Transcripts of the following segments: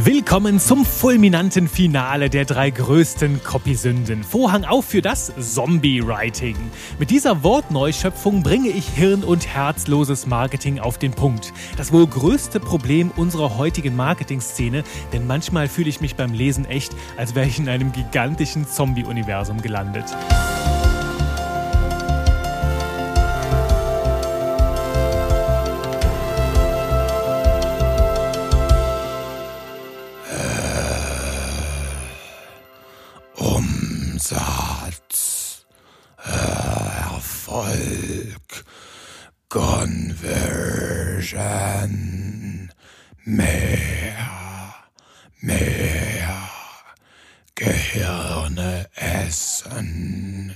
Willkommen zum fulminanten Finale der drei größten Copysünden. Vorhang auf für das Zombie-Writing. Mit dieser Wortneuschöpfung bringe ich hirn- und herzloses Marketing auf den Punkt. Das wohl größte Problem unserer heutigen Marketing-Szene, denn manchmal fühle ich mich beim Lesen echt, als wäre ich in einem gigantischen Zombie-Universum gelandet. Conversion, mehr, mehr, Gehirne essen.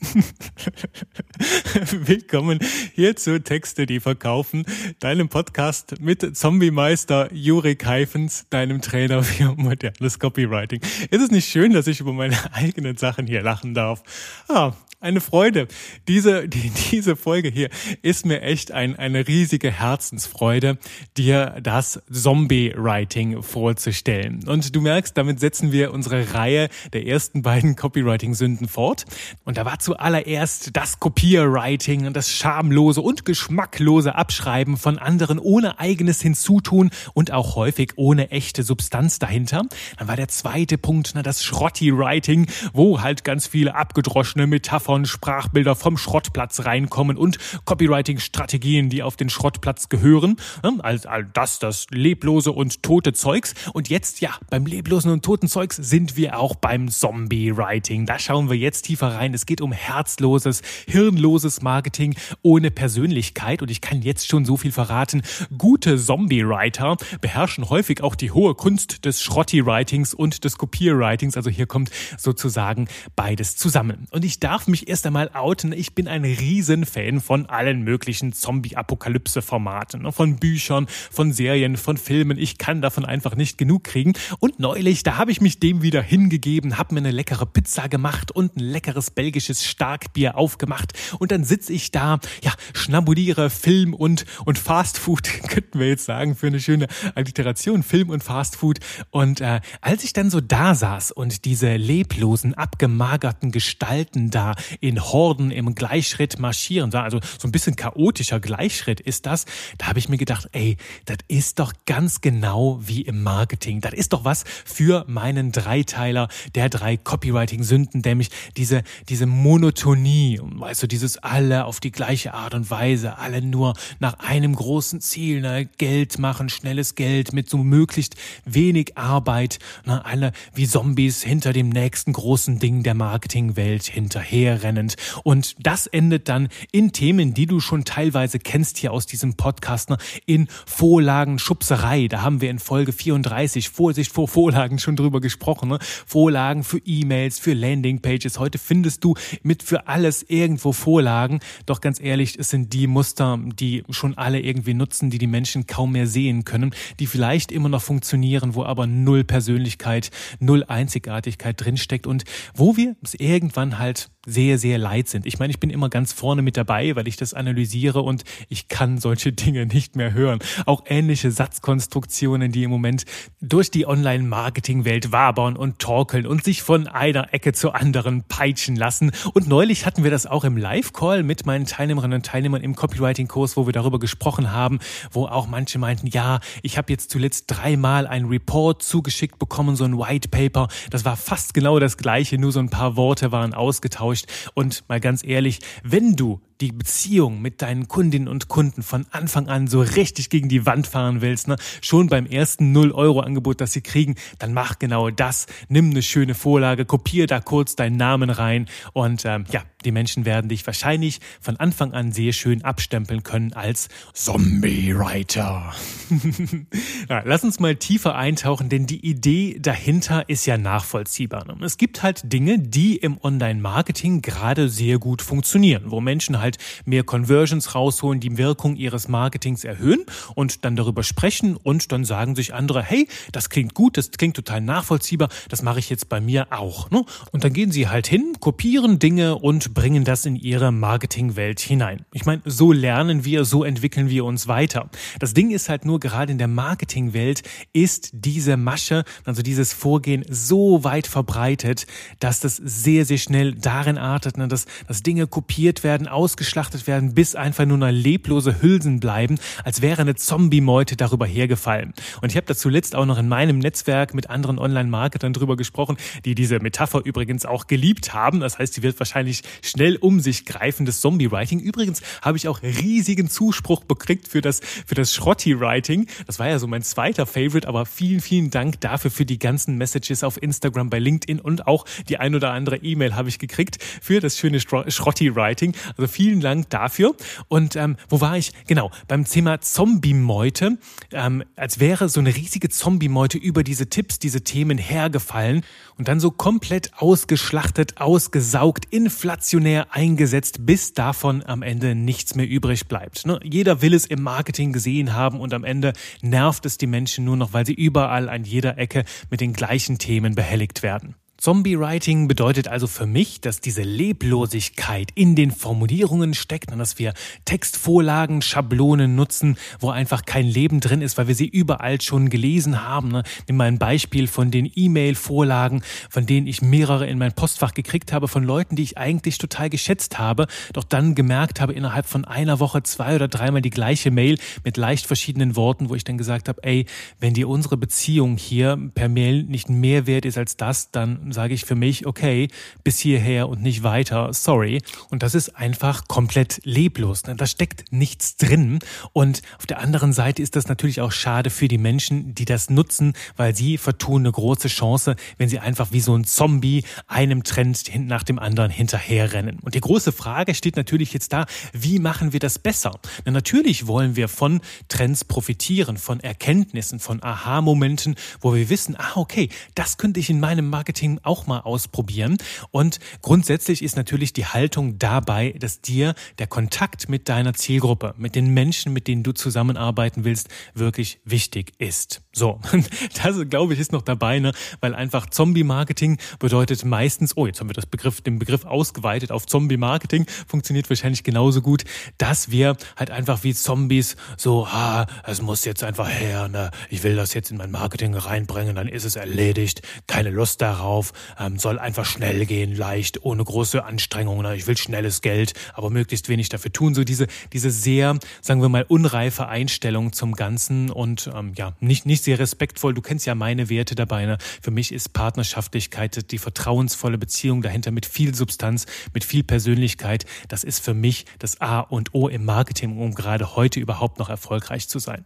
Willkommen hier zu Texte, die verkaufen, deinem Podcast mit Zombie-Meister Juri Keifens, deinem Trainer für modernes Copywriting. Ist es nicht schön, dass ich über meine eigenen Sachen hier lachen darf? Ah, eine Freude. Diese, die, diese Folge hier ist mir echt ein, eine riesige Herzensfreude, dir das Zombie-Writing vorzustellen. Und du merkst, damit setzen wir unsere Reihe der ersten beiden Copywriting-Sünden fort. Und da war zuallererst das Copywriting und das schamlose und geschmacklose Abschreiben von anderen ohne eigenes Hinzutun und auch häufig ohne echte Substanz dahinter. Dann war der zweite Punkt, na, das Schrotti-Writing, wo halt ganz viele abgedroschene Metaphern von Sprachbilder vom Schrottplatz reinkommen und Copywriting-Strategien, die auf den Schrottplatz gehören. All, all das, das leblose und tote Zeugs. Und jetzt, ja, beim leblosen und toten Zeugs sind wir auch beim Zombie-Writing. Da schauen wir jetzt tiefer rein. Es geht um herzloses, hirnloses Marketing ohne Persönlichkeit. Und ich kann jetzt schon so viel verraten. Gute Zombie-Writer beherrschen häufig auch die hohe Kunst des Schrotti-Writings und des Kopierwritings. Also hier kommt sozusagen beides zusammen. Und ich darf mich erst einmal outen. Ich bin ein Riesenfan von allen möglichen Zombie-Apokalypse-Formaten. Ne? Von Büchern, von Serien, von Filmen. Ich kann davon einfach nicht genug kriegen. Und neulich, da habe ich mich dem wieder hingegeben, habe mir eine leckere Pizza gemacht und ein leckeres belgisches Starkbier aufgemacht. Und dann sitze ich da, ja, schnabuliere Film und, und Fastfood, könnten wir jetzt sagen, für eine schöne Alliteration, Film und Fastfood. Und äh, als ich dann so da saß und diese leblosen, abgemagerten Gestalten da in Horden im Gleichschritt marschieren. Also so ein bisschen chaotischer Gleichschritt ist das. Da habe ich mir gedacht, ey, das ist doch ganz genau wie im Marketing. Das ist doch was für meinen Dreiteiler der drei Copywriting-Sünden, nämlich diese, diese Monotonie, weißt du, dieses alle auf die gleiche Art und Weise, alle nur nach einem großen Ziel, ne, Geld machen, schnelles Geld mit so möglichst wenig Arbeit, ne, alle wie Zombies hinter dem nächsten großen Ding der Marketingwelt hinterher hinterherrennend. Und das endet dann in Themen, die du schon teilweise kennst hier aus diesem Podcast, ne? in Vorlagen, Schubserei. Da haben wir in Folge 34, Vorsicht vor Vorlagen, schon drüber gesprochen. Ne? Vorlagen für E-Mails, für Landingpages. Heute findest du mit für alles irgendwo Vorlagen. Doch ganz ehrlich, es sind die Muster, die schon alle irgendwie nutzen, die die Menschen kaum mehr sehen können, die vielleicht immer noch funktionieren, wo aber null Persönlichkeit, null Einzigartigkeit drinsteckt und wo wir es irgendwann halt sehr, sehr leid sind. Ich meine, ich bin immer ganz vorne mit dabei, weil ich das analysiere und ich kann solche Dinge nicht mehr hören. Auch ähnliche Satzkonstruktionen, die im Moment durch die Online-Marketing-Welt wabern und torkeln und sich von einer Ecke zur anderen peitschen lassen. Und neulich hatten wir das auch im Live-Call mit meinen Teilnehmerinnen und Teilnehmern im Copywriting-Kurs, wo wir darüber gesprochen haben, wo auch manche meinten, ja, ich habe jetzt zuletzt dreimal einen Report zugeschickt bekommen, so ein White Paper. Das war fast genau das gleiche, nur so ein paar Worte waren ausgetauscht getauscht. Und mal ganz ehrlich, wenn du die Beziehung mit deinen Kundinnen und Kunden von Anfang an so richtig gegen die Wand fahren willst, ne, schon beim ersten 0-Euro-Angebot, das sie kriegen, dann mach genau das. Nimm eine schöne Vorlage, kopier da kurz deinen Namen rein und ähm, ja, die Menschen werden dich wahrscheinlich von Anfang an sehr schön abstempeln können als Zombie-Writer. ja, lass uns mal tiefer eintauchen, denn die Idee dahinter ist ja nachvollziehbar. Ne? Es gibt halt Dinge, die im Online-Marketing gerade sehr gut funktionieren, wo Menschen halt mehr Conversions rausholen, die Wirkung ihres Marketings erhöhen und dann darüber sprechen und dann sagen sich andere, hey, das klingt gut, das klingt total nachvollziehbar, das mache ich jetzt bei mir auch. Ne? Und dann gehen sie halt hin, kopieren Dinge und bringen das in ihre Marketingwelt hinein. Ich meine, so lernen wir, so entwickeln wir uns weiter. Das Ding ist halt nur gerade in der Marketingwelt ist diese Masche, also dieses Vorgehen so weit verbreitet, dass das sehr, sehr schnell darin artet, ne, dass, dass Dinge kopiert werden, ausgeschlachtet werden, bis einfach nur noch leblose Hülsen bleiben, als wäre eine Zombie-Meute darüber hergefallen. Und ich habe da zuletzt auch noch in meinem Netzwerk mit anderen Online-Marketern drüber gesprochen, die diese Metapher übrigens auch geliebt haben. Das heißt, sie wird wahrscheinlich schnell um sich greifen, das Zombie-Writing. Übrigens habe ich auch riesigen Zuspruch bekriegt für das, für das Schrotti-Writing. Das war ja so mein zweiter Favorite, aber vielen, vielen Dank dafür für die ganzen Messages auf Instagram, bei LinkedIn und auch die ein oder andere E-Mail habe ich gekriegt für das schöne Schrotti-Writing. Also vielen Dank dafür. Und ähm, wo war ich? Genau, beim Thema Zombie-Meute. Ähm, als wäre so eine riesige Zombie-Meute über diese Tipps, diese Themen hergefallen und dann so komplett ausgeschlachtet, ausgesaugt, inflationär eingesetzt, bis davon am Ende nichts mehr übrig bleibt. Ne? Jeder will es im Marketing gesehen haben und am Ende nervt es die Menschen nur noch, weil sie überall an jeder Ecke mit den gleichen Themen behelligt werden. Zombie-Writing bedeutet also für mich, dass diese Leblosigkeit in den Formulierungen steckt und dass wir Textvorlagen, Schablonen nutzen, wo einfach kein Leben drin ist, weil wir sie überall schon gelesen haben. Ne? Nimm mal ein Beispiel von den E-Mail-Vorlagen, von denen ich mehrere in mein Postfach gekriegt habe, von Leuten, die ich eigentlich total geschätzt habe, doch dann gemerkt habe, innerhalb von einer Woche zwei oder dreimal die gleiche Mail mit leicht verschiedenen Worten, wo ich dann gesagt habe, ey, wenn dir unsere Beziehung hier per Mail nicht mehr wert ist als das, dann sage ich für mich, okay, bis hierher und nicht weiter, sorry. Und das ist einfach komplett leblos. Ne? Da steckt nichts drin. Und auf der anderen Seite ist das natürlich auch schade für die Menschen, die das nutzen, weil sie vertun eine große Chance, wenn sie einfach wie so ein Zombie einem Trend nach dem anderen hinterherrennen. Und die große Frage steht natürlich jetzt da, wie machen wir das besser? Na, natürlich wollen wir von Trends profitieren, von Erkenntnissen, von Aha-Momenten, wo wir wissen, ah, okay, das könnte ich in meinem Marketing auch mal ausprobieren. Und grundsätzlich ist natürlich die Haltung dabei, dass dir der Kontakt mit deiner Zielgruppe, mit den Menschen, mit denen du zusammenarbeiten willst, wirklich wichtig ist. So, das glaube ich ist noch dabei, ne? weil einfach Zombie-Marketing bedeutet meistens, oh, jetzt haben wir das Begriff, den Begriff ausgeweitet auf Zombie-Marketing, funktioniert wahrscheinlich genauso gut, dass wir halt einfach wie Zombies so, ah, es muss jetzt einfach her, ne? ich will das jetzt in mein Marketing reinbringen, dann ist es erledigt, keine Lust darauf, ähm, soll einfach schnell gehen, leicht, ohne große Anstrengungen. Ne? Ich will schnelles Geld, aber möglichst wenig dafür tun. So diese, diese sehr, sagen wir mal, unreife Einstellung zum Ganzen und ähm, ja, nicht, nicht sehr respektvoll. Du kennst ja meine Werte dabei. Ne? Für mich ist Partnerschaftlichkeit die vertrauensvolle Beziehung dahinter mit viel Substanz, mit viel Persönlichkeit. Das ist für mich das A und O im Marketing, um gerade heute überhaupt noch erfolgreich zu sein.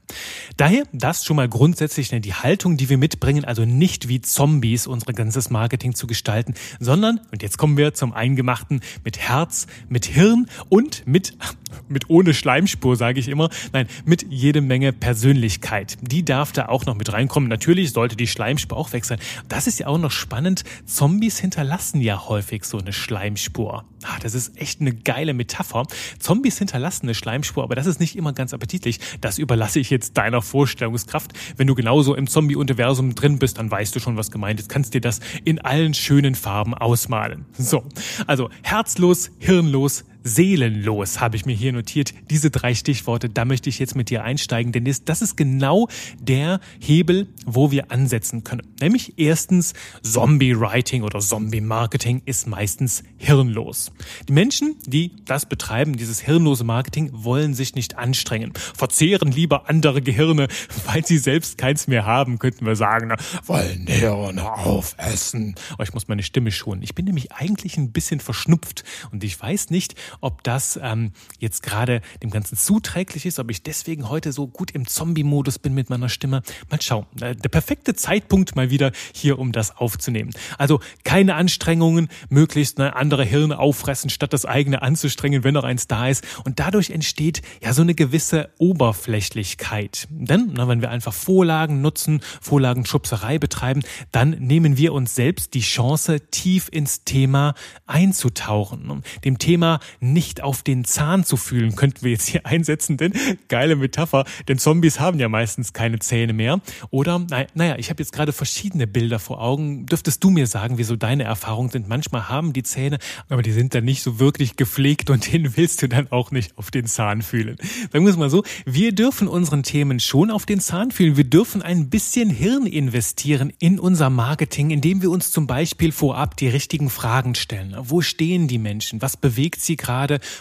Daher das schon mal grundsätzlich ne, die Haltung, die wir mitbringen, also nicht wie Zombies unser ganzes Marketing zu gestalten, sondern, und jetzt kommen wir zum Eingemachten, mit Herz, mit Hirn und mit, mit ohne Schleimspur, sage ich immer, nein, mit jede Menge Persönlichkeit. Die darf da auch noch mit reinkommen. Natürlich sollte die Schleimspur auch weg sein. Das ist ja auch noch spannend. Zombies hinterlassen ja häufig so eine Schleimspur. Ah, das ist echt eine geile Metapher. Zombies hinterlassen eine Schleimspur, aber das ist nicht immer ganz appetitlich. Das überlasse ich jetzt deiner Vorstellungskraft. Wenn du genauso im Zombie-Universum drin bist, dann weißt du schon, was gemeint ist. Kannst dir das in allen schönen Farben ausmalen. So, also herzlos, hirnlos, seelenlos habe ich mir hier notiert. Diese drei Stichworte, da möchte ich jetzt mit dir einsteigen, denn das ist genau der Hebel, wo wir ansetzen können. Nämlich erstens, Zombie-Writing oder Zombie-Marketing ist meistens hirnlos. Die Menschen, die das betreiben, dieses hirnlose Marketing, wollen sich nicht anstrengen, verzehren lieber andere Gehirne, weil sie selbst keins mehr haben, könnten wir sagen. Wollen Hirne aufessen. Oh, ich muss meine Stimme schonen. Ich bin nämlich eigentlich ein bisschen verschnupft und ich weiß nicht, ob das ähm, jetzt gerade dem Ganzen zuträglich ist, ob ich deswegen heute so gut im Zombie-Modus bin mit meiner Stimme. Mal schauen. Äh, der perfekte Zeitpunkt mal wieder hier, um das aufzunehmen. Also keine Anstrengungen, möglichst ne, andere Hirne auffressen, statt das eigene anzustrengen, wenn noch eins da ist. Und dadurch entsteht ja so eine gewisse Oberflächlichkeit. Denn na, wenn wir einfach Vorlagen nutzen, Vorlagenschubserei betreiben, dann nehmen wir uns selbst die Chance, tief ins Thema einzutauchen. Dem Thema nicht auf den Zahn zu fühlen, könnten wir jetzt hier einsetzen, denn geile Metapher, denn Zombies haben ja meistens keine Zähne mehr. Oder, naja, ich habe jetzt gerade verschiedene Bilder vor Augen. Dürftest du mir sagen, wieso deine Erfahrungen sind? Manchmal haben die Zähne, aber die sind dann nicht so wirklich gepflegt und den willst du dann auch nicht auf den Zahn fühlen. Sagen wir es mal so, wir dürfen unseren Themen schon auf den Zahn fühlen. Wir dürfen ein bisschen Hirn investieren in unser Marketing, indem wir uns zum Beispiel vorab die richtigen Fragen stellen. Wo stehen die Menschen? Was bewegt sie gerade?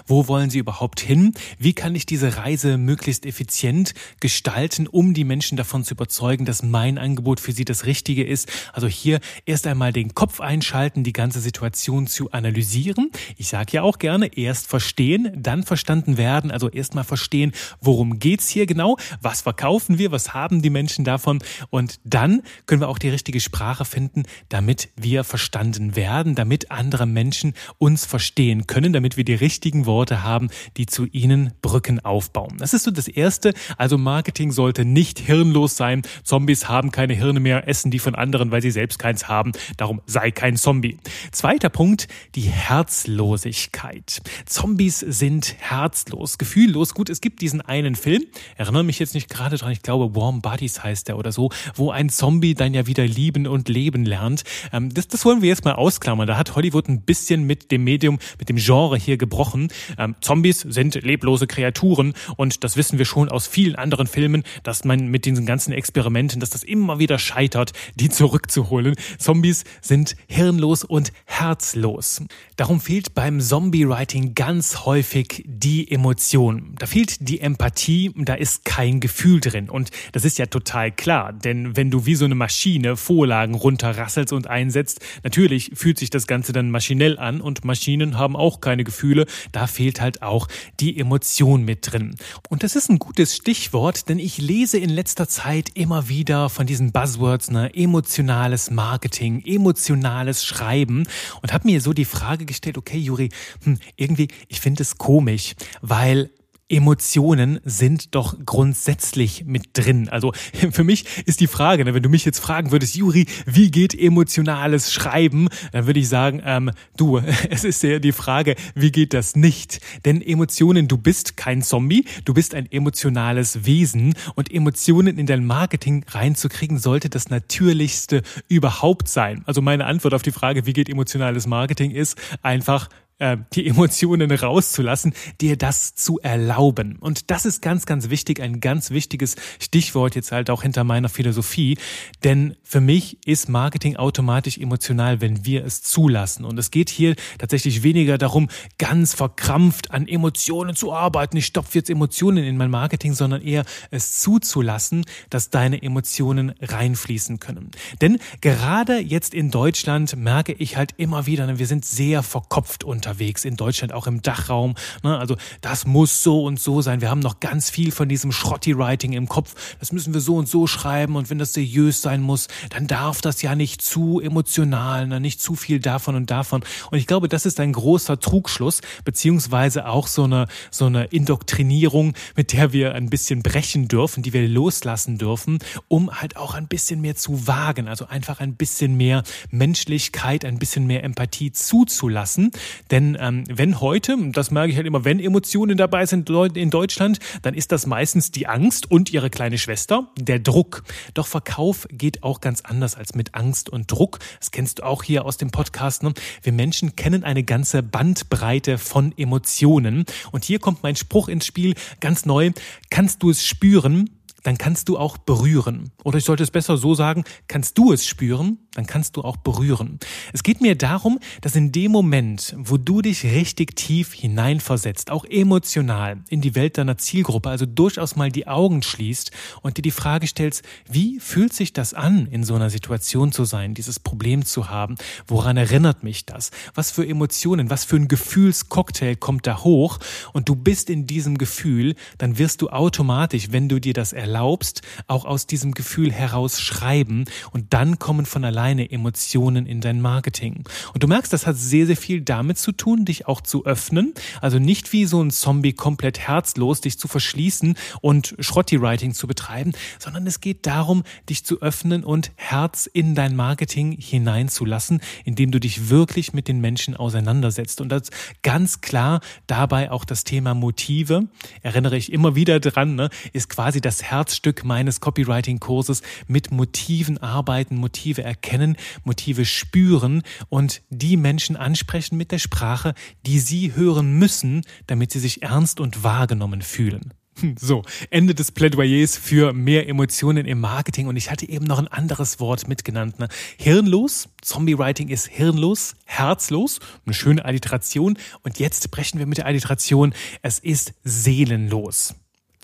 Wo wollen sie überhaupt hin? Wie kann ich diese Reise möglichst effizient gestalten, um die Menschen davon zu überzeugen, dass mein Angebot für sie das Richtige ist? Also hier erst einmal den Kopf einschalten, die ganze Situation zu analysieren. Ich sage ja auch gerne, erst verstehen, dann verstanden werden. Also erst mal verstehen, worum geht's hier genau? Was verkaufen wir? Was haben die Menschen davon? Und dann können wir auch die richtige Sprache finden, damit wir verstanden werden, damit andere Menschen uns verstehen können, damit wir die richtigen Worte haben, die zu ihnen Brücken aufbauen. Das ist so das Erste. Also Marketing sollte nicht hirnlos sein. Zombies haben keine Hirne mehr, essen die von anderen, weil sie selbst keins haben. Darum sei kein Zombie. Zweiter Punkt, die Herzlosigkeit. Zombies sind herzlos, gefühllos. Gut, es gibt diesen einen Film, erinnere mich jetzt nicht gerade dran, ich glaube Warm Bodies heißt der oder so, wo ein Zombie dann ja wieder lieben und leben lernt. Ähm, das, das wollen wir jetzt mal ausklammern. Da hat Hollywood ein bisschen mit dem Medium, mit dem Genre hier gebrochen. Ähm, Zombies sind leblose Kreaturen und das wissen wir schon aus vielen anderen Filmen, dass man mit diesen ganzen Experimenten, dass das immer wieder scheitert, die zurückzuholen. Zombies sind hirnlos und herzlos. Darum fehlt beim Zombie-Writing ganz häufig die Emotion. Da fehlt die Empathie, da ist kein Gefühl drin. Und das ist ja total klar, denn wenn du wie so eine Maschine Vorlagen runterrasselst und einsetzt, natürlich fühlt sich das Ganze dann maschinell an und Maschinen haben auch keine Gefühle. Da fehlt halt auch die Emotion mit drin. Und das ist ein gutes Stichwort, denn ich lese in letzter Zeit immer wieder von diesen Buzzwords, ne, emotionales Marketing, emotionales Schreiben und habe mir so die Frage gestellt, okay, Juri, hm, irgendwie, ich finde es komisch, weil Emotionen sind doch grundsätzlich mit drin. Also für mich ist die Frage, ne, wenn du mich jetzt fragen würdest, Juri, wie geht emotionales Schreiben, dann würde ich sagen, ähm, du, es ist ja die Frage, wie geht das nicht? Denn Emotionen, du bist kein Zombie, du bist ein emotionales Wesen und Emotionen in dein Marketing reinzukriegen, sollte das Natürlichste überhaupt sein. Also meine Antwort auf die Frage, wie geht emotionales Marketing, ist einfach äh, die Emotionen rauszulassen, dir das zu erlauben. Und das ist ganz, ganz wichtig, ein ganz wichtiges Stichwort jetzt halt auch hinter meiner Philosophie. Denn für mich ist Marketing automatisch emotional, wenn wir es zulassen. Und es geht hier tatsächlich weniger darum, ganz verkrampft an Emotionen zu arbeiten. Ich stopfe jetzt Emotionen in mein Marketing, sondern eher es zuzulassen, dass deine Emotionen reinfließen können. Denn gerade jetzt in Deutschland merke ich halt immer wieder, wir sind sehr verkopft unter unterwegs in Deutschland, auch im Dachraum. Ne? Also das muss so und so sein. Wir haben noch ganz viel von diesem Schrotti-Writing im Kopf. Das müssen wir so und so schreiben und wenn das seriös sein muss, dann darf das ja nicht zu emotional, ne? nicht zu viel davon und davon. Und ich glaube, das ist ein großer Trugschluss, beziehungsweise auch so eine, so eine Indoktrinierung, mit der wir ein bisschen brechen dürfen, die wir loslassen dürfen, um halt auch ein bisschen mehr zu wagen, also einfach ein bisschen mehr Menschlichkeit, ein bisschen mehr Empathie zuzulassen. Denn denn ähm, wenn heute, das merke ich halt immer, wenn Emotionen dabei sind in Deutschland, dann ist das meistens die Angst und ihre kleine Schwester, der Druck. Doch Verkauf geht auch ganz anders als mit Angst und Druck. Das kennst du auch hier aus dem Podcast. Ne? Wir Menschen kennen eine ganze Bandbreite von Emotionen. Und hier kommt mein Spruch ins Spiel, ganz neu. Kannst du es spüren? dann kannst du auch berühren. Oder ich sollte es besser so sagen, kannst du es spüren, dann kannst du auch berühren. Es geht mir darum, dass in dem Moment, wo du dich richtig tief hineinversetzt, auch emotional in die Welt deiner Zielgruppe, also durchaus mal die Augen schließt und dir die Frage stellst, wie fühlt sich das an, in so einer Situation zu sein, dieses Problem zu haben? Woran erinnert mich das? Was für Emotionen, was für ein Gefühlscocktail kommt da hoch? Und du bist in diesem Gefühl, dann wirst du automatisch, wenn du dir das erlaubst, auch aus diesem Gefühl heraus schreiben und dann kommen von allein deine Emotionen in dein Marketing. Und du merkst, das hat sehr, sehr viel damit zu tun, dich auch zu öffnen. Also nicht wie so ein Zombie komplett herzlos, dich zu verschließen und Schrotti-Writing zu betreiben, sondern es geht darum, dich zu öffnen und Herz in dein Marketing hineinzulassen, indem du dich wirklich mit den Menschen auseinandersetzt. Und das ganz klar dabei auch das Thema Motive, erinnere ich immer wieder dran, ne, ist quasi das Herzstück meines Copywriting-Kurses mit Motiven arbeiten, Motive erkennen, Motive spüren und die Menschen ansprechen mit der Sprache, die sie hören müssen, damit sie sich ernst und wahrgenommen fühlen. Hm, so, Ende des Plädoyers für mehr Emotionen im Marketing. Und ich hatte eben noch ein anderes Wort mitgenannt. Ne? Hirnlos. Zombie-Writing ist hirnlos, herzlos. Eine schöne Alliteration. Und jetzt brechen wir mit der Alliteration. Es ist seelenlos.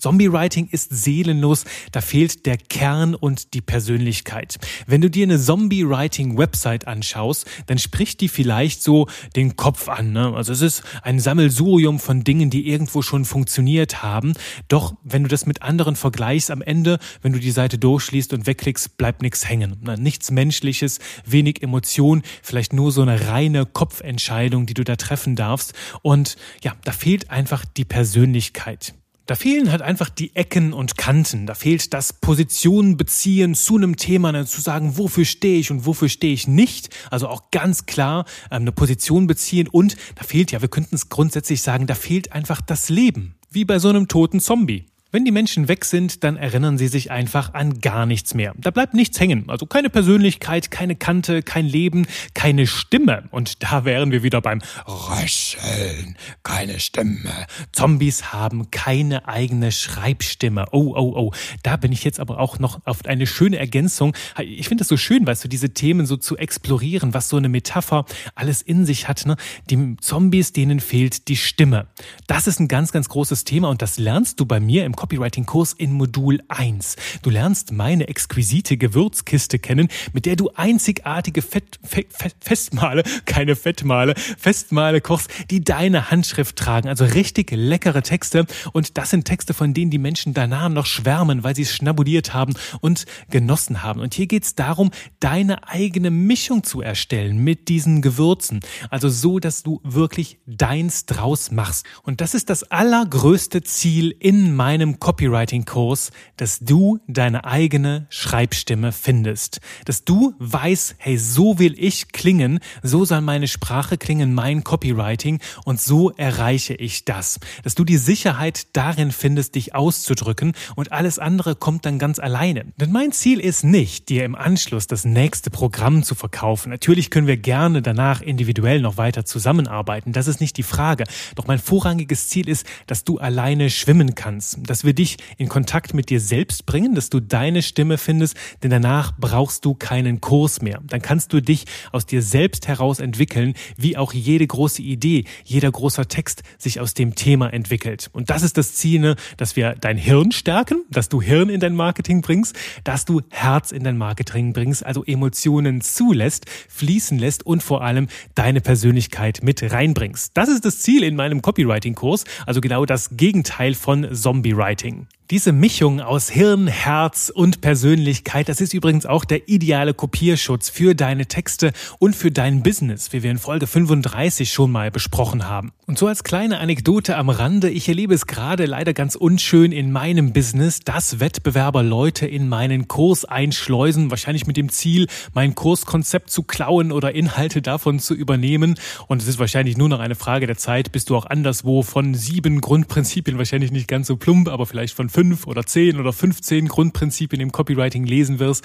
Zombie-Writing ist seelenlos, da fehlt der Kern und die Persönlichkeit. Wenn du dir eine Zombie-Writing-Website anschaust, dann spricht die vielleicht so den Kopf an. Ne? Also es ist ein Sammelsurium von Dingen, die irgendwo schon funktioniert haben. Doch wenn du das mit anderen vergleichst, am Ende, wenn du die Seite durchschließt und wegklickst, bleibt nichts hängen. Ne? Nichts Menschliches, wenig Emotion, vielleicht nur so eine reine Kopfentscheidung, die du da treffen darfst. Und ja, da fehlt einfach die Persönlichkeit. Da fehlen halt einfach die Ecken und Kanten. Da fehlt das Positionen beziehen zu einem Thema, ne, zu sagen, wofür stehe ich und wofür stehe ich nicht. Also auch ganz klar ähm, eine Position beziehen. Und da fehlt ja, wir könnten es grundsätzlich sagen, da fehlt einfach das Leben. Wie bei so einem toten Zombie. Wenn die Menschen weg sind, dann erinnern sie sich einfach an gar nichts mehr. Da bleibt nichts hängen. Also keine Persönlichkeit, keine Kante, kein Leben, keine Stimme. Und da wären wir wieder beim Röcheln. Keine Stimme. Zombies haben keine eigene Schreibstimme. Oh, oh, oh. Da bin ich jetzt aber auch noch auf eine schöne Ergänzung. Ich finde es so schön, weißt du, diese Themen so zu explorieren, was so eine Metapher alles in sich hat. Ne? Die Zombies, denen fehlt die Stimme. Das ist ein ganz, ganz großes Thema und das lernst du bei mir im Copywriting-Kurs in Modul 1. Du lernst meine exquisite Gewürzkiste kennen, mit der du einzigartige Fett, Fett, Fett, Festmale, keine Fettmale, Festmale kochst, die deine Handschrift tragen. Also richtig leckere Texte. Und das sind Texte, von denen die Menschen danach noch schwärmen, weil sie es schnabuliert haben und genossen haben. Und hier geht es darum, deine eigene Mischung zu erstellen mit diesen Gewürzen. Also so, dass du wirklich deins draus machst. Und das ist das allergrößte Ziel in meinem Copywriting-Kurs, dass du deine eigene Schreibstimme findest. Dass du weißt, hey, so will ich klingen, so soll meine Sprache klingen, mein Copywriting und so erreiche ich das. Dass du die Sicherheit darin findest, dich auszudrücken und alles andere kommt dann ganz alleine. Denn mein Ziel ist nicht, dir im Anschluss das nächste Programm zu verkaufen. Natürlich können wir gerne danach individuell noch weiter zusammenarbeiten. Das ist nicht die Frage. Doch mein vorrangiges Ziel ist, dass du alleine schwimmen kannst, dass wir dich in Kontakt mit dir selbst bringen, dass du deine Stimme findest, denn danach brauchst du keinen Kurs mehr. Dann kannst du dich aus dir selbst heraus entwickeln, wie auch jede große Idee, jeder großer Text sich aus dem Thema entwickelt. Und das ist das Ziel, ne, dass wir dein Hirn stärken, dass du Hirn in dein Marketing bringst, dass du Herz in dein Marketing bringst, also Emotionen zulässt, fließen lässt und vor allem deine Persönlichkeit mit reinbringst. Das ist das Ziel in meinem Copywriting-Kurs, also genau das Gegenteil von Zombie-Writing. Writing. Diese Mischung aus Hirn, Herz und Persönlichkeit, das ist übrigens auch der ideale Kopierschutz für deine Texte und für dein Business, wie wir in Folge 35 schon mal besprochen haben. Und so als kleine Anekdote am Rande, ich erlebe es gerade leider ganz unschön in meinem Business, dass Wettbewerber Leute in meinen Kurs einschleusen, wahrscheinlich mit dem Ziel, mein Kurskonzept zu klauen oder Inhalte davon zu übernehmen. Und es ist wahrscheinlich nur noch eine Frage der Zeit, bis du auch anderswo von sieben Grundprinzipien, wahrscheinlich nicht ganz so plump, aber vielleicht von fünf oder zehn oder 15 Grundprinzipien im Copywriting lesen wirst.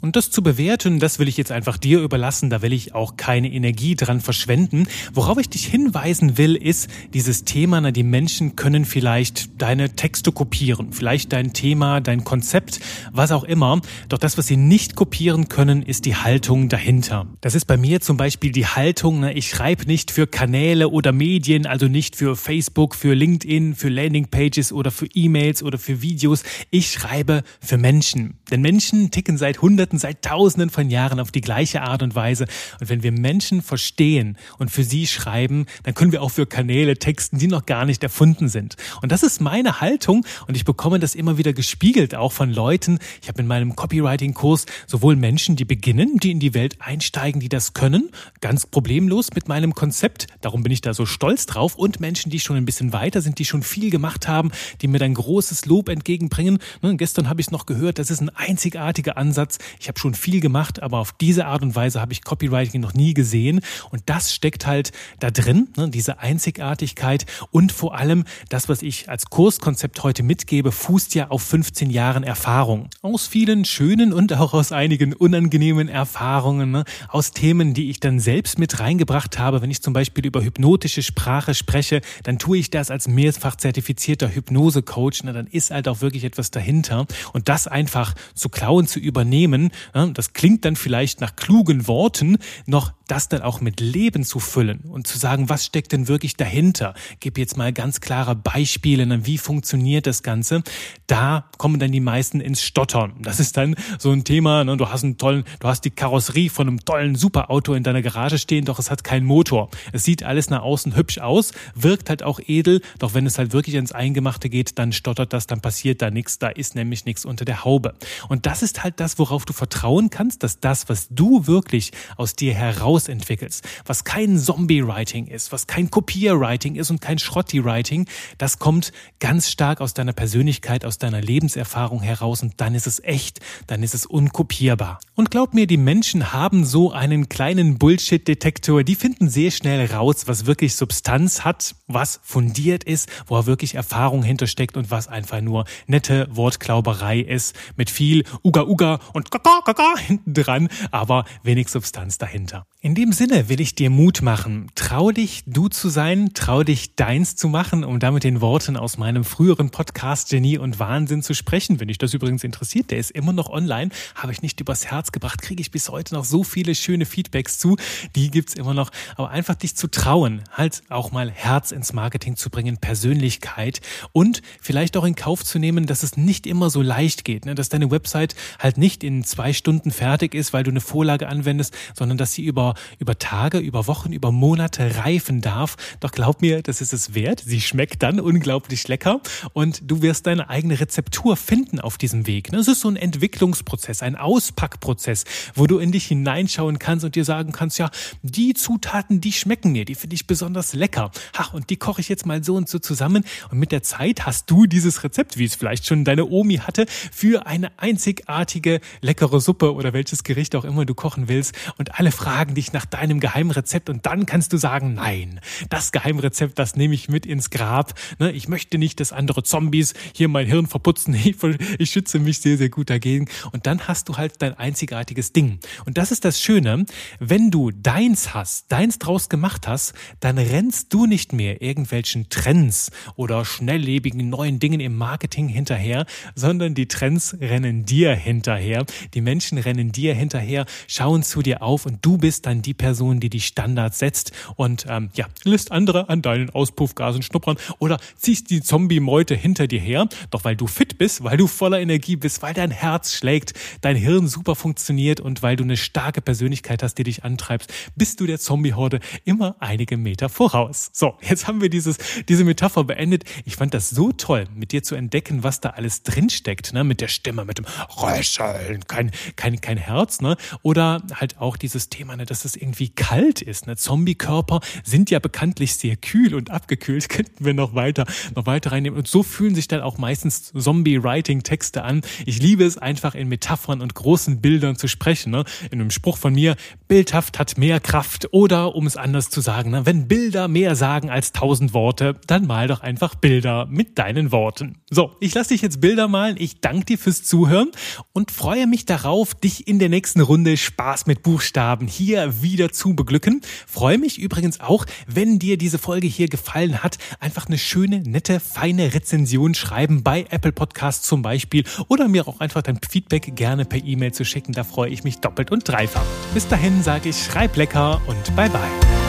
Und das zu bewerten, das will ich jetzt einfach dir überlassen. Da will ich auch keine Energie dran verschwenden. Worauf ich dich hinweisen will, ist dieses Thema, na, die Menschen können vielleicht deine Texte kopieren, vielleicht dein Thema, dein Konzept, was auch immer. Doch das, was sie nicht kopieren können, ist die Haltung dahinter. Das ist bei mir zum Beispiel die Haltung, na, ich schreibe nicht für Kanäle oder Medien, also nicht für Facebook, für LinkedIn, für Landingpages oder für E-Mails oder für für Videos. Ich schreibe für Menschen. Denn Menschen ticken seit Hunderten, seit Tausenden von Jahren auf die gleiche Art und Weise. Und wenn wir Menschen verstehen und für sie schreiben, dann können wir auch für Kanäle texten, die noch gar nicht erfunden sind. Und das ist meine Haltung und ich bekomme das immer wieder gespiegelt auch von Leuten. Ich habe in meinem Copywriting-Kurs sowohl Menschen, die beginnen, die in die Welt einsteigen, die das können, ganz problemlos mit meinem Konzept. Darum bin ich da so stolz drauf. Und Menschen, die schon ein bisschen weiter sind, die schon viel gemacht haben, die mir dann großes Lob entgegenbringen. Ne, gestern habe ich es noch gehört, das ist ein einzigartiger Ansatz. Ich habe schon viel gemacht, aber auf diese Art und Weise habe ich Copywriting noch nie gesehen. Und das steckt halt da drin, ne, diese Einzigartigkeit und vor allem das, was ich als Kurskonzept heute mitgebe, fußt ja auf 15 Jahren Erfahrung. Aus vielen schönen und auch aus einigen unangenehmen Erfahrungen, ne, aus Themen, die ich dann selbst mit reingebracht habe. Wenn ich zum Beispiel über hypnotische Sprache spreche, dann tue ich das als mehrfach zertifizierter Hypnose-Coach. Dann ist halt auch wirklich etwas dahinter. Und das einfach zu klauen, zu übernehmen, das klingt dann vielleicht nach klugen Worten, noch das dann auch mit Leben zu füllen und zu sagen, was steckt denn wirklich dahinter? Gib jetzt mal ganz klare Beispiele, ne? wie funktioniert das Ganze? Da kommen dann die meisten ins Stottern. Das ist dann so ein Thema, ne? du hast einen tollen, du hast die Karosserie von einem tollen Superauto in deiner Garage stehen, doch es hat keinen Motor. Es sieht alles nach außen hübsch aus, wirkt halt auch edel, doch wenn es halt wirklich ins Eingemachte geht, dann stottert das, dann passiert da nichts, da ist nämlich nichts unter der Haube. Und das ist halt das, worauf du vertrauen kannst, dass das, was du wirklich aus dir heraus entwickelst, was kein Zombie-Writing ist, was kein Kopier-Writing ist und kein Schrotti-Writing, das kommt ganz stark aus deiner Persönlichkeit, aus deiner Lebenserfahrung heraus und dann ist es echt, dann ist es unkopierbar. Und glaub mir, die Menschen haben so einen kleinen Bullshit-Detektor, die finden sehr schnell raus, was wirklich Substanz hat, was fundiert ist, wo wirklich Erfahrung hintersteckt und was einfach nur nette Wortklauberei ist, mit viel Uga Uga und Kaka Kaka hinten dran, aber wenig Substanz dahinter. In dem Sinne will ich dir Mut machen. Trau dich, du zu sein, trau dich, deins zu machen, um damit den Worten aus meinem früheren Podcast Genie und Wahnsinn zu sprechen. Wenn dich das übrigens interessiert, der ist immer noch online, habe ich nicht übers Herz gebracht, kriege ich bis heute noch so viele schöne Feedbacks zu. Die gibt's immer noch. Aber einfach dich zu trauen, halt auch mal Herz ins Marketing zu bringen, Persönlichkeit und vielleicht auch in Kauf zu nehmen, dass es nicht immer so leicht geht, ne? dass deine Website halt nicht in zwei Stunden fertig ist, weil du eine Vorlage anwendest, sondern dass sie über über, Tage, über Wochen, über Monate reifen darf. Doch glaub mir, das ist es wert. Sie schmeckt dann unglaublich lecker und du wirst deine eigene Rezeptur finden auf diesem Weg. Es ist so ein Entwicklungsprozess, ein Auspackprozess, wo du in dich hineinschauen kannst und dir sagen kannst, ja, die Zutaten, die schmecken mir, die finde ich besonders lecker. Ach, und die koche ich jetzt mal so und so zusammen. Und mit der Zeit hast du dieses Rezept, wie es vielleicht schon deine Omi hatte, für eine einzigartige, leckere Suppe oder welches Gericht auch immer du kochen willst. Und alle fragen dich nach deinem Geheimrezept und dann kannst du sagen, nein, das Geheimrezept, das nehme ich mit ins Grab. Ne, ich möchte nicht, dass andere Zombies hier mein Hirn verputzen. Ich, ich schütze mich sehr, sehr gut dagegen. Und dann hast du halt dein einzigartiges Ding. Und das ist das Schöne, wenn du deins hast, deins draus gemacht hast, dann rennst du nicht mehr irgendwelchen Trends oder schnelllebigen neuen Dingen im Marketing hinterher, sondern die Trends rennen dir hinterher. Die Menschen rennen dir hinterher, schauen zu dir auf und du bist dann die Person, die die Standards setzt und ähm, ja, lässt andere an deinen Auspuffgasen schnuppern oder ziehst die Zombie-Meute hinter dir her. Doch weil du fit bist, weil du voller Energie bist, weil dein Herz schlägt, dein Hirn super funktioniert und weil du eine starke Persönlichkeit hast, die dich antreibst, bist du der Zombie-Horde immer einige Meter voraus. So, jetzt haben wir dieses, diese Metapher beendet. Ich fand das so toll, mit dir zu entdecken, was da alles drinsteckt, ne? mit der Stimme, mit dem Röcheln, kein, kein, kein Herz, ne? oder halt auch dieses Thema, ne? dass es irgendwie kalt ist. Ne? Zombie-Körper sind ja bekanntlich sehr kühl und abgekühlt. Könnten wir noch weiter, noch weiter reinnehmen. Und so fühlen sich dann auch meistens Zombie-Writing-Texte an. Ich liebe es einfach in Metaphern und großen Bildern zu sprechen. Ne? In einem Spruch von mir, bildhaft hat mehr Kraft. Oder um es anders zu sagen, ne? wenn Bilder mehr sagen als tausend Worte, dann mal doch einfach Bilder mit deinen Worten. So, ich lasse dich jetzt Bilder malen. Ich danke dir fürs Zuhören und freue mich darauf, dich in der nächsten Runde Spaß mit Buchstaben hier wieder zu beglücken. Freue mich übrigens auch, wenn dir diese Folge hier gefallen hat, einfach eine schöne, nette, feine Rezension schreiben bei Apple Podcasts zum Beispiel oder mir auch einfach dein Feedback gerne per E-Mail zu schicken. Da freue ich mich doppelt und dreifach. Bis dahin sage ich, schreib lecker und bye bye.